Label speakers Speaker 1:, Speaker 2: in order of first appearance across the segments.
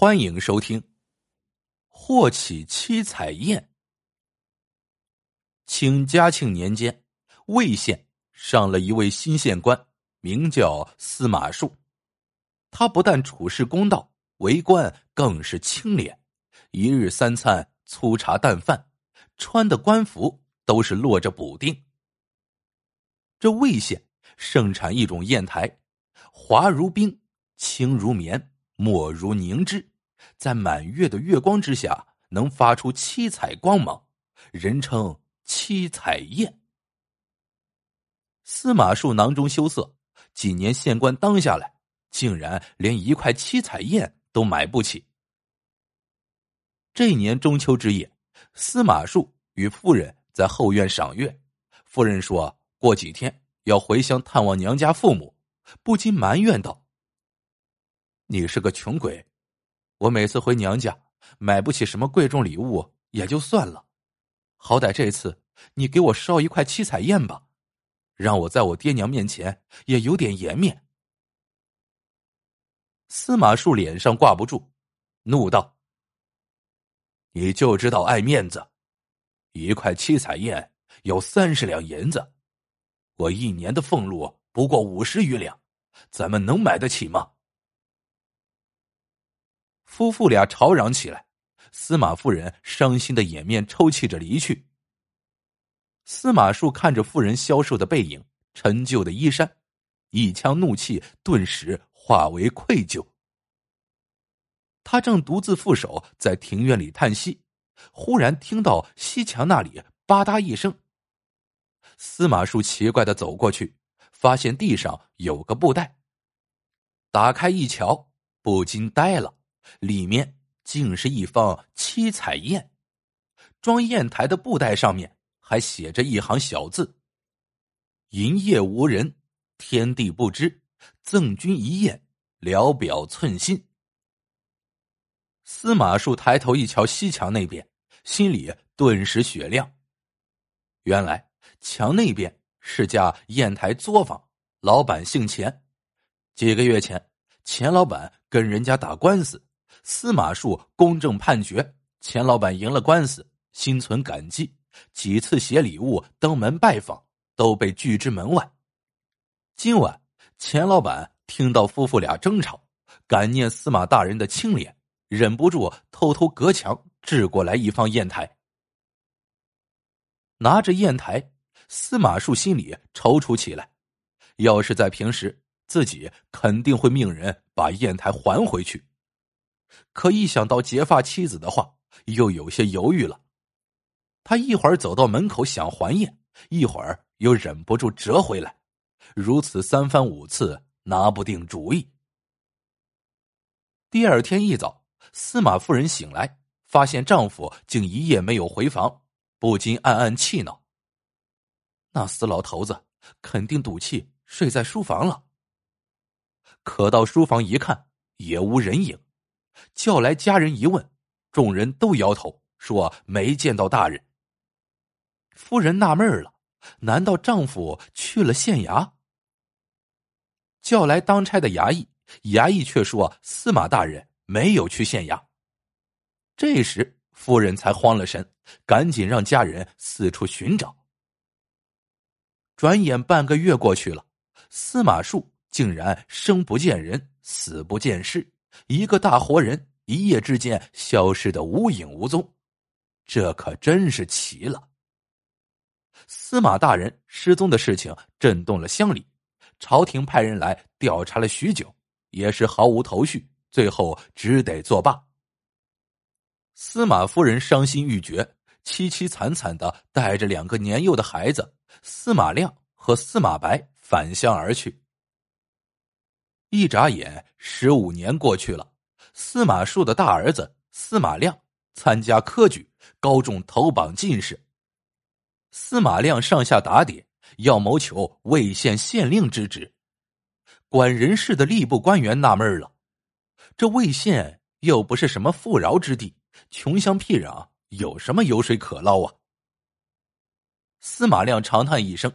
Speaker 1: 欢迎收听《霍启七彩宴》。清嘉庆年间，魏县上了一位新县官，名叫司马树。他不但处事公道，为官更是清廉，一日三餐粗茶淡饭，穿的官服都是落着补丁。这魏县盛产一种砚台，滑如冰，轻如棉，墨如凝脂。在满月的月光之下，能发出七彩光芒，人称七彩燕。司马树囊中羞涩，几年县官当下来，竟然连一块七彩砚都买不起。这年中秋之夜，司马树与夫人在后院赏月，夫人说过几天要回乡探望娘家父母，不禁埋怨道：“你是个穷鬼。”我每次回娘家，买不起什么贵重礼物也就算了，好歹这次你给我烧一块七彩砚吧，让我在我爹娘面前也有点颜面。司马树脸上挂不住，怒道：“你就知道爱面子！一块七彩砚有三十两银子，我一年的俸禄不过五十余两，咱们能买得起吗？”夫妇俩吵嚷起来，司马夫人伤心的掩面抽泣着离去。司马树看着妇人消瘦的背影、陈旧的衣衫，一腔怒气顿时化为愧疚。他正独自负手在庭院里叹息，忽然听到西墙那里吧嗒一声。司马树奇怪的走过去，发现地上有个布袋，打开一瞧，不禁呆了。里面竟是一方七彩砚，装砚台的布袋上面还写着一行小字：“营业无人，天地不知，赠君一砚，聊表寸心。”司马树抬头一瞧西墙那边，心里顿时雪亮。原来墙那边是家砚台作坊，老板姓钱。几个月前，钱老板跟人家打官司。司马树公正判决，钱老板赢了官司，心存感激，几次写礼物登门拜访，都被拒之门外。今晚钱老板听到夫妇俩争吵，感念司马大人的清廉，忍不住偷偷隔墙掷过来一方砚台。拿着砚台，司马树心里踌躇起来，要是在平时，自己肯定会命人把砚台还回去。可一想到结发妻子的话，又有些犹豫了。他一会儿走到门口想还宴，一会儿又忍不住折回来，如此三番五次，拿不定主意。第二天一早，司马夫人醒来，发现丈夫竟一夜没有回房，不禁暗暗气恼。那死老头子肯定赌气睡在书房了。可到书房一看，也无人影。叫来家人一问，众人都摇头说没见到大人。夫人纳闷了，难道丈夫去了县衙？叫来当差的衙役，衙役却说司马大人没有去县衙。这时夫人才慌了神，赶紧让家人四处寻找。转眼半个月过去了，司马树竟然生不见人，死不见尸。一个大活人一夜之间消失的无影无踪，这可真是奇了。司马大人失踪的事情震动了乡里，朝廷派人来调查了许久，也是毫无头绪，最后只得作罢。司马夫人伤心欲绝，凄凄惨惨的带着两个年幼的孩子司马亮和司马白返乡而去。一眨眼，十五年过去了。司马树的大儿子司马亮参加科举，高中头榜进士。司马亮上下打点，要谋求魏县县令之职。管人事的吏部官员纳闷了：这魏县又不是什么富饶之地，穷乡僻壤，有什么油水可捞啊？司马亮长叹一声，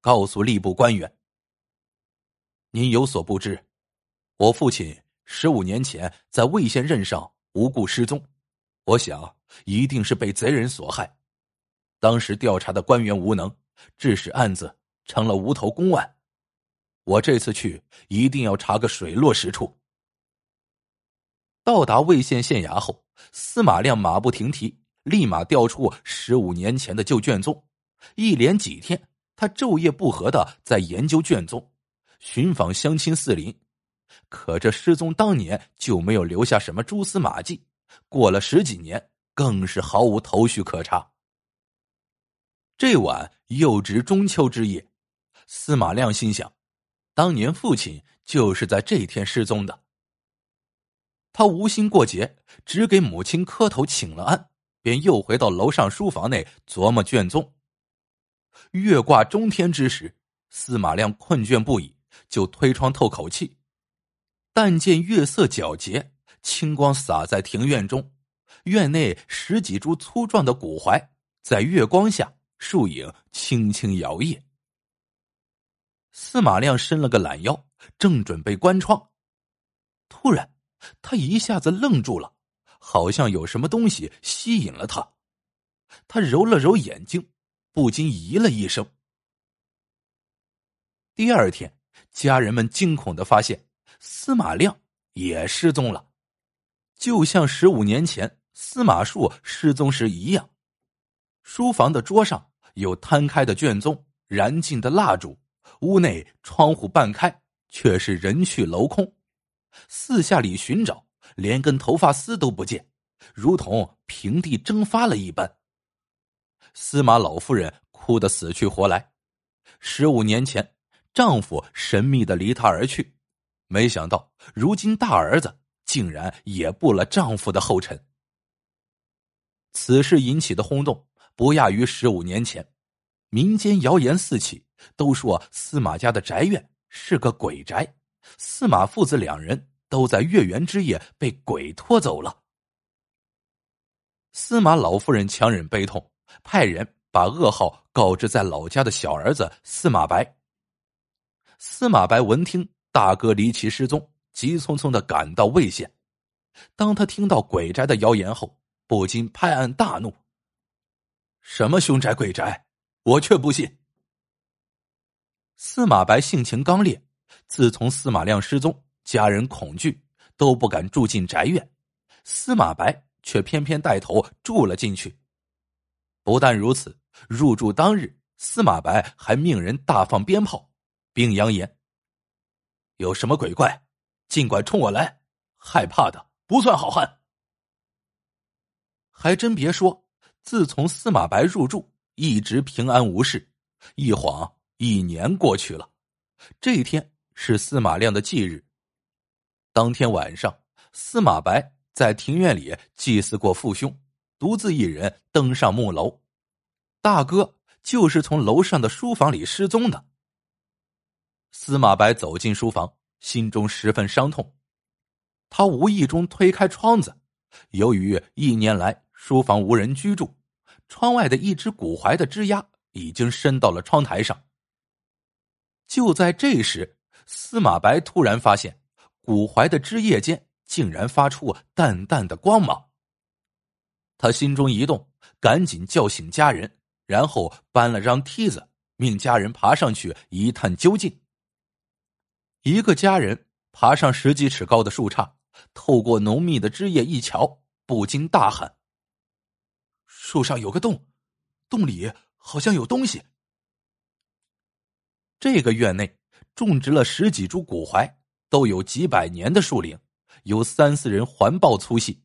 Speaker 1: 告诉吏部官员：“您有所不知。”我父亲十五年前在魏县任上无故失踪，我想一定是被贼人所害。当时调查的官员无能，致使案子成了无头公案。我这次去一定要查个水落石出。到达魏县县衙后，司马亮马不停蹄，立马调出十五年前的旧卷宗。一连几天，他昼夜不和的在研究卷宗，寻访乡亲四邻。可这失踪当年就没有留下什么蛛丝马迹，过了十几年，更是毫无头绪可查。这晚又值中秋之夜，司马亮心想，当年父亲就是在这天失踪的。他无心过节，只给母亲磕头请了安，便又回到楼上书房内琢磨卷宗。月挂中天之时，司马亮困倦不已，就推窗透口气。但见月色皎洁，清光洒在庭院中，院内十几株粗壮的古槐在月光下树影轻轻摇曳。司马亮伸了个懒腰，正准备关窗，突然。他一下子愣住了，好像有什么东西吸引了他。他揉了揉眼睛，不禁咦了一声。第二天，家人们惊恐的发现，司马亮也失踪了，就像十五年前司马树失踪时一样。书房的桌上有摊开的卷宗、燃尽的蜡烛，屋内窗户半开，却是人去楼空。四下里寻找，连根头发丝都不见，如同平地蒸发了一般。司马老夫人哭得死去活来。十五年前，丈夫神秘的离她而去，没想到如今大儿子竟然也步了丈夫的后尘。此事引起的轰动不亚于十五年前，民间谣言四起，都说司马家的宅院是个鬼宅。司马父子两人都在月圆之夜被鬼拖走了。司马老夫人强忍悲痛，派人把噩耗告知在老家的小儿子司马白。司马白闻听大哥离奇失踪，急匆匆的赶到魏县。当他听到鬼宅的谣言后，不禁拍案大怒：“什么凶宅鬼宅，我却不信！”司马白性情刚烈。自从司马亮失踪，家人恐惧，都不敢住进宅院。司马白却偏偏带头住了进去。不但如此，入住当日，司马白还命人大放鞭炮，并扬言：“有什么鬼怪，尽管冲我来，害怕的不算好汉。”还真别说，自从司马白入住，一直平安无事。一晃一年过去了，这一天。是司马亮的忌日。当天晚上，司马白在庭院里祭祀过父兄，独自一人登上木楼。大哥就是从楼上的书房里失踪的。司马白走进书房，心中十分伤痛。他无意中推开窗子，由于一年来书房无人居住，窗外的一只古槐的枝丫已经伸到了窗台上。就在这时，司马白突然发现，古槐的枝叶间竟然发出淡淡的光芒。他心中一动，赶紧叫醒家人，然后搬了张梯子，命家人爬上去一探究竟。一个家人爬上十几尺高的树杈，透过浓密的枝叶一瞧，不禁大喊：“树上有个洞，洞里好像有东西。”这个院内。种植了十几株古槐，都有几百年的树龄，有三四人环抱粗细。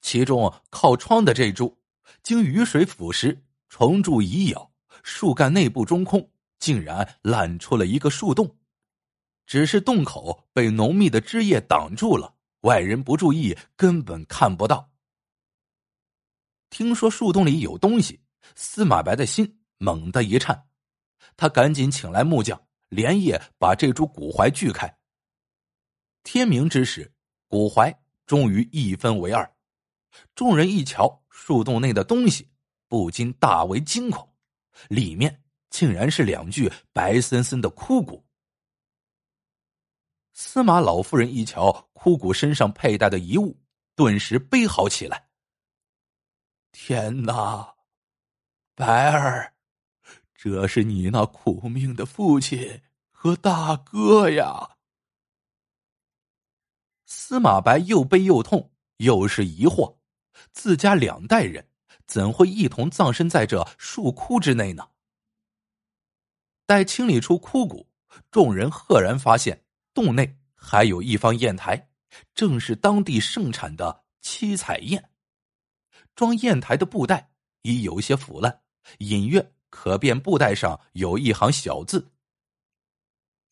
Speaker 1: 其中靠窗的这株，经雨水腐蚀，虫蛀蚁咬，树干内部中空，竟然烂出了一个树洞。只是洞口被浓密的枝叶挡住了，外人不注意根本看不到。听说树洞里有东西，司马白的心猛地一颤，他赶紧请来木匠。连夜把这株古槐锯开。天明之时，古槐终于一分为二。众人一瞧树洞内的东西，不禁大为惊恐，里面竟然是两具白森森的枯骨。司马老夫人一瞧枯骨身上佩戴的遗物，顿时悲嚎起来：“天哪，白儿，这是你那苦命的父亲和大哥呀！”司马白又悲又痛，又是疑惑：自家两代人怎会一同葬身在这树窟之内呢？待清理出枯骨，众人赫然发现洞内还有一方砚台，正是当地盛产的七彩砚。装砚台的布袋已有些腐烂，隐约可辨布袋上有一行小字：“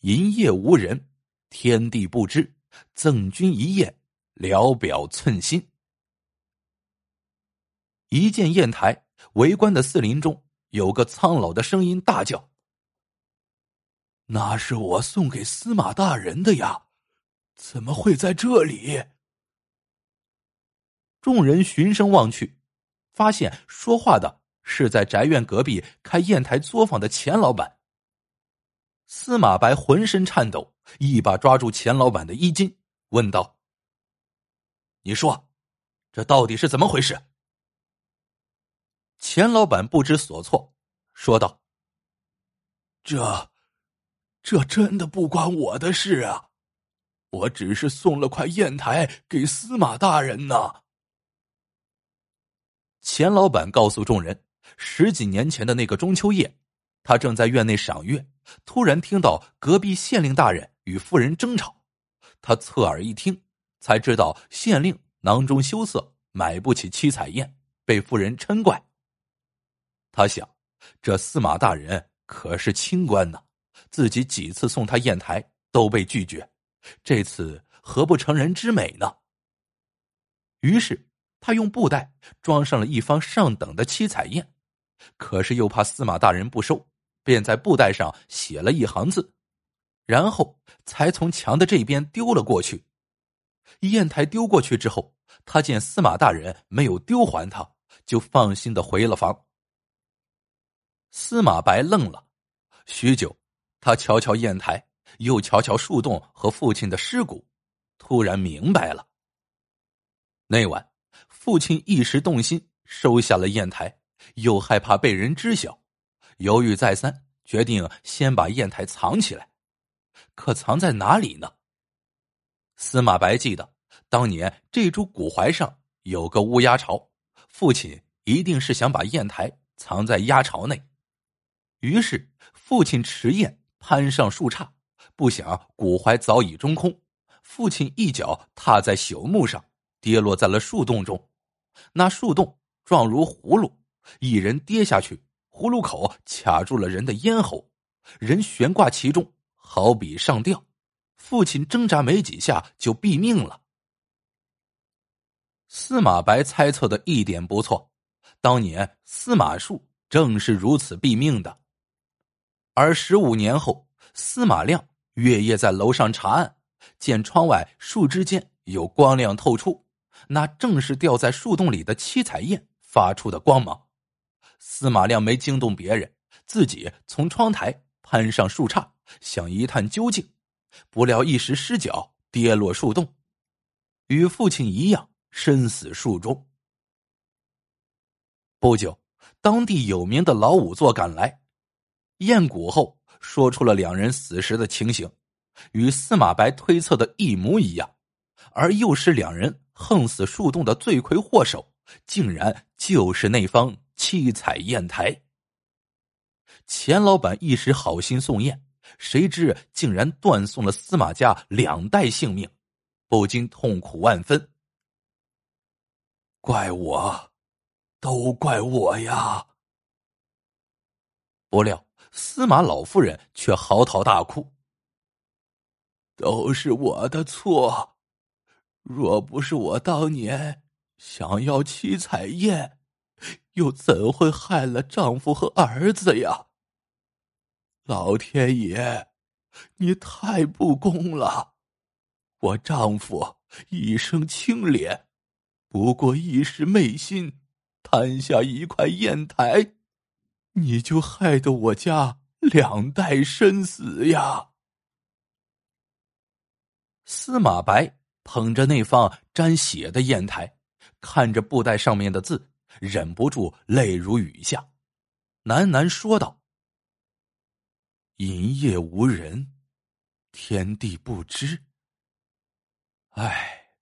Speaker 1: 营业无人，天地不知。”赠君一砚，聊表寸心。一见砚台，围观的四邻中有个苍老的声音大叫：“那是我送给司马大人的呀，怎么会在这里？”众人循声望去，发现说话的是在宅院隔壁开砚台作坊的钱老板。司马白浑身颤抖，一把抓住钱老板的衣襟，问道：“你说，这到底是怎么回事？”钱老板不知所措，说道：“这，这真的不关我的事啊！我只是送了块砚台给司马大人呢。”钱老板告诉众人，十几年前的那个中秋夜。他正在院内赏月，突然听到隔壁县令大人与夫人争吵。他侧耳一听，才知道县令囊中羞涩，买不起七彩砚，被夫人嗔怪。他想，这司马大人可是清官呢，自己几次送他砚台都被拒绝，这次何不成人之美呢？于是他用布袋装上了一方上等的七彩砚，可是又怕司马大人不收。便在布袋上写了一行字，然后才从墙的这边丢了过去。砚台丢过去之后，他见司马大人没有丢还他，就放心的回了房。司马白愣了许久，他瞧瞧砚台，又瞧瞧树洞和父亲的尸骨，突然明白了。那晚，父亲一时动心，收下了砚台，又害怕被人知晓。犹豫再三，决定先把砚台藏起来。可藏在哪里呢？司马白记得当年这株古槐上有个乌鸦巢，父亲一定是想把砚台藏在鸦巢内。于是父亲持砚攀上树杈，不想古槐早已中空，父亲一脚踏在朽木上，跌落在了树洞中。那树洞状如葫芦，一人跌下去。葫芦口卡住了人的咽喉，人悬挂其中，好比上吊。父亲挣扎没几下就毙命了。司马白猜测的一点不错，当年司马树正是如此毙命的。而十五年后，司马亮月夜在楼上查案，见窗外树枝间有光亮透出，那正是掉在树洞里的七彩燕发出的光芒。司马亮没惊动别人，自己从窗台攀上树杈，想一探究竟，不料一时失脚，跌落树洞，与父亲一样身死树中。不久，当地有名的老仵作赶来，验骨后说出了两人死时的情形，与司马白推测的一模一样，而又是两人横死树洞的罪魁祸首，竟然就是那方。七彩砚台，钱老板一时好心送砚，谁知竟然断送了司马家两代性命，不禁痛苦万分。怪我，都怪我呀！不料司马老夫人却嚎啕大哭：“都是我的错，若不是我当年想要七彩砚。”又怎会害了丈夫和儿子呀？老天爷，你太不公了！我丈夫一生清廉，不过一时昧心，贪下一块砚台，你就害得我家两代身死呀！司马白捧着那方沾血的砚台，看着布袋上面的字，忍不住泪如雨下，喃喃说道：“银业无人，天地不知。唉，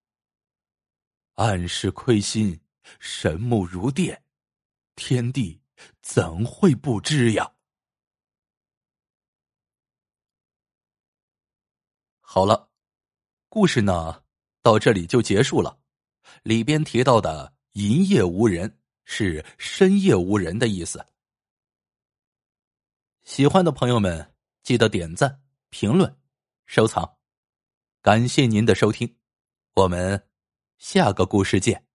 Speaker 1: 暗室亏心，神目如电，天地怎会不知呀？”好了，故事呢到这里就结束了。里边提到的“银夜无人”是深夜无人的意思。喜欢的朋友们记得点赞、评论、收藏，感谢您的收听，我们下个故事见。